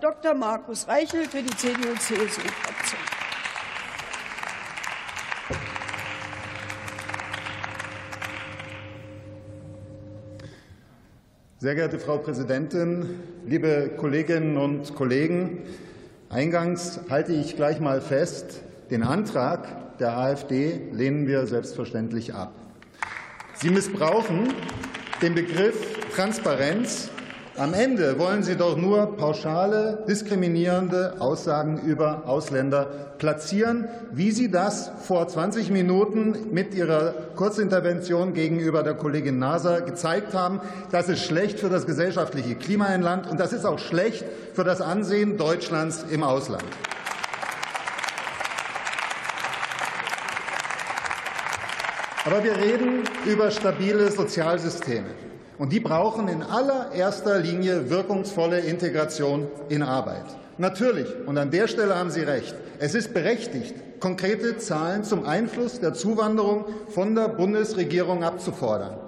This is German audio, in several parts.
Dr. Markus Reichel für die CDU-CSU-Fraktion. Sehr geehrte Frau Präsidentin, liebe Kolleginnen und Kollegen! Eingangs halte ich gleich mal fest, den Antrag der AfD lehnen wir selbstverständlich ab. Sie missbrauchen den Begriff Transparenz am Ende wollen Sie doch nur pauschale, diskriminierende Aussagen über Ausländer platzieren, wie Sie das vor 20 Minuten mit Ihrer Kurzintervention gegenüber der Kollegin Naser gezeigt haben. Das ist schlecht für das gesellschaftliche Klima im Land, und das ist auch schlecht für das Ansehen Deutschlands im Ausland. Aber wir reden über stabile Sozialsysteme. Und die brauchen in allererster Linie wirkungsvolle Integration in Arbeit. Natürlich, und an der Stelle haben Sie recht, es ist berechtigt, konkrete Zahlen zum Einfluss der Zuwanderung von der Bundesregierung abzufordern.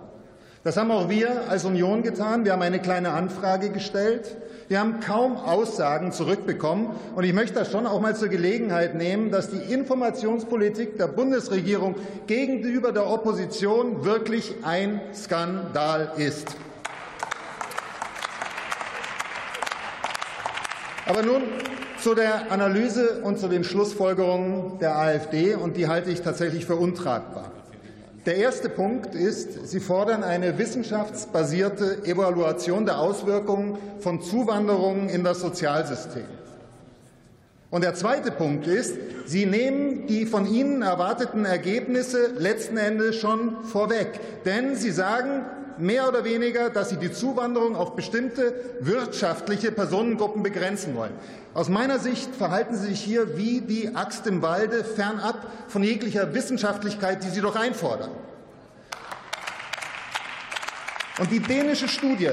Das haben auch wir als Union getan. Wir haben eine kleine Anfrage gestellt. Wir haben kaum Aussagen zurückbekommen. Und ich möchte das schon auch mal zur Gelegenheit nehmen, dass die Informationspolitik der Bundesregierung gegenüber der Opposition wirklich ein Skandal ist. Aber nun zu der Analyse und zu den Schlussfolgerungen der AfD, und die halte ich tatsächlich für untragbar. Der erste Punkt ist, Sie fordern eine wissenschaftsbasierte Evaluation der Auswirkungen von Zuwanderungen in das Sozialsystem. Und der zweite Punkt ist, Sie nehmen die von Ihnen erwarteten Ergebnisse letzten Endes schon vorweg. Denn Sie sagen mehr oder weniger, dass Sie die Zuwanderung auf bestimmte wirtschaftliche Personengruppen begrenzen wollen. Aus meiner Sicht verhalten Sie sich hier wie die Axt im Walde, fernab von jeglicher Wissenschaftlichkeit, die Sie doch einfordern. Und die dänische Studie,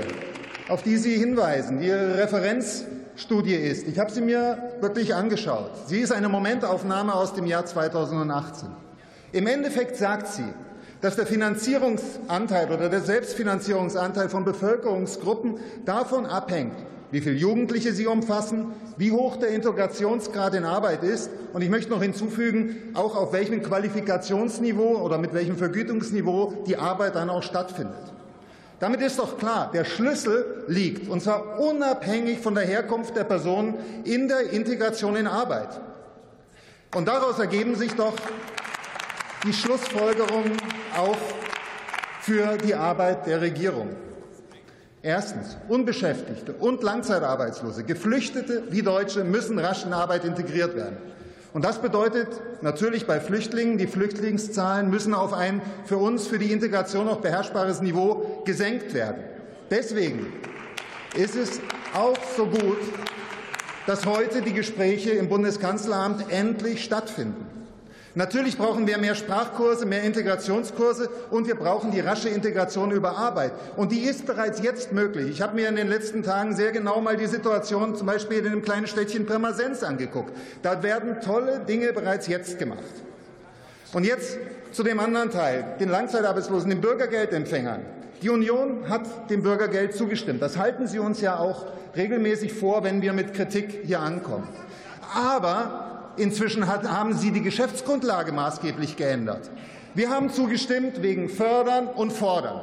auf die Sie hinweisen, die Ihre Referenzstudie ist, ich habe sie mir wirklich angeschaut. Sie ist eine Momentaufnahme aus dem Jahr 2018. Im Endeffekt sagt sie, dass der Finanzierungsanteil oder der Selbstfinanzierungsanteil von Bevölkerungsgruppen davon abhängt, wie viele Jugendliche sie umfassen, wie hoch der Integrationsgrad in Arbeit ist. Und ich möchte noch hinzufügen, auch auf welchem Qualifikationsniveau oder mit welchem Vergütungsniveau die Arbeit dann auch stattfindet. Damit ist doch klar, der Schlüssel liegt, und zwar unabhängig von der Herkunft der Personen, in der Integration in Arbeit. Und daraus ergeben sich doch die Schlussfolgerungen auch für die Arbeit der Regierung. Erstens. Unbeschäftigte und Langzeitarbeitslose, Geflüchtete wie Deutsche müssen rasch in Arbeit integriert werden. Und das bedeutet natürlich bei Flüchtlingen, die Flüchtlingszahlen müssen auf ein für uns, für die Integration noch beherrschbares Niveau gesenkt werden. Deswegen ist es auch so gut, dass heute die Gespräche im Bundeskanzleramt endlich stattfinden. Natürlich brauchen wir mehr Sprachkurse, mehr Integrationskurse, und wir brauchen die rasche Integration über Arbeit. Und die ist bereits jetzt möglich. Ich habe mir in den letzten Tagen sehr genau mal die Situation zum Beispiel in dem kleinen Städtchen Pirmasens angeguckt. Da werden tolle Dinge bereits jetzt gemacht. Und jetzt zu dem anderen Teil, den Langzeitarbeitslosen, den Bürgergeldempfängern. Die Union hat dem Bürgergeld zugestimmt. Das halten Sie uns ja auch regelmäßig vor, wenn wir mit Kritik hier ankommen. Aber Inzwischen haben Sie die Geschäftsgrundlage maßgeblich geändert. Wir haben zugestimmt wegen Fördern und Fordern.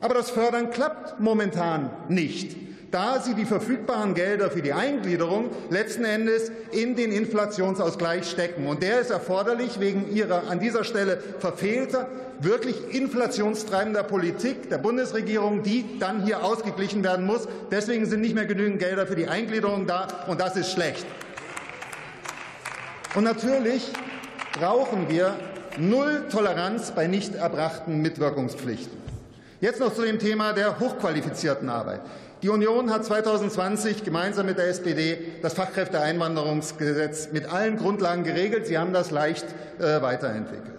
Aber das Fördern klappt momentan nicht, da Sie die verfügbaren Gelder für die Eingliederung letzten Endes in den Inflationsausgleich stecken. Und der ist erforderlich wegen Ihrer an dieser Stelle verfehlter, wirklich inflationstreibender Politik der Bundesregierung, die dann hier ausgeglichen werden muss. Deswegen sind nicht mehr genügend Gelder für die Eingliederung da, und das ist schlecht. Und natürlich brauchen wir null Toleranz bei nicht erbrachten Mitwirkungspflichten. Jetzt noch zu dem Thema der hochqualifizierten Arbeit. Die Union hat 2020 gemeinsam mit der SPD das Fachkräfteeinwanderungsgesetz mit allen Grundlagen geregelt. Sie haben das leicht äh, weiterentwickelt.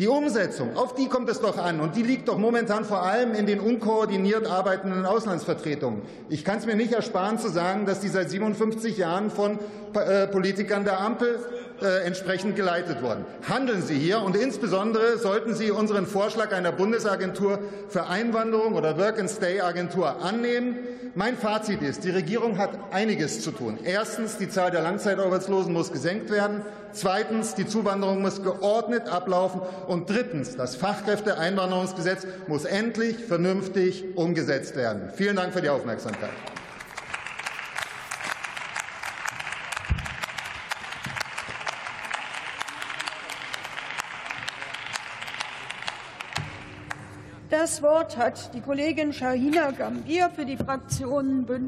Die Umsetzung, auf die kommt es doch an, und die liegt doch momentan vor allem in den unkoordiniert arbeitenden Auslandsvertretungen. Ich kann es mir nicht ersparen zu sagen, dass die seit 57 Jahren von äh, Politikern der Ampel äh, entsprechend geleitet worden. Handeln Sie hier und insbesondere sollten Sie unseren Vorschlag einer Bundesagentur für Einwanderung oder Work-and-Stay-Agentur annehmen. Mein Fazit ist, die Regierung hat einiges zu tun. Erstens, die Zahl der Langzeitarbeitslosen muss gesenkt werden. Zweitens, die Zuwanderung muss geordnet ablaufen. Und drittens, das Fachkräfteeinwanderungsgesetz muss endlich vernünftig umgesetzt werden. Vielen Dank für die Aufmerksamkeit. Das Wort hat die Kollegin Shahina Gambier für die Fraktion Bündnis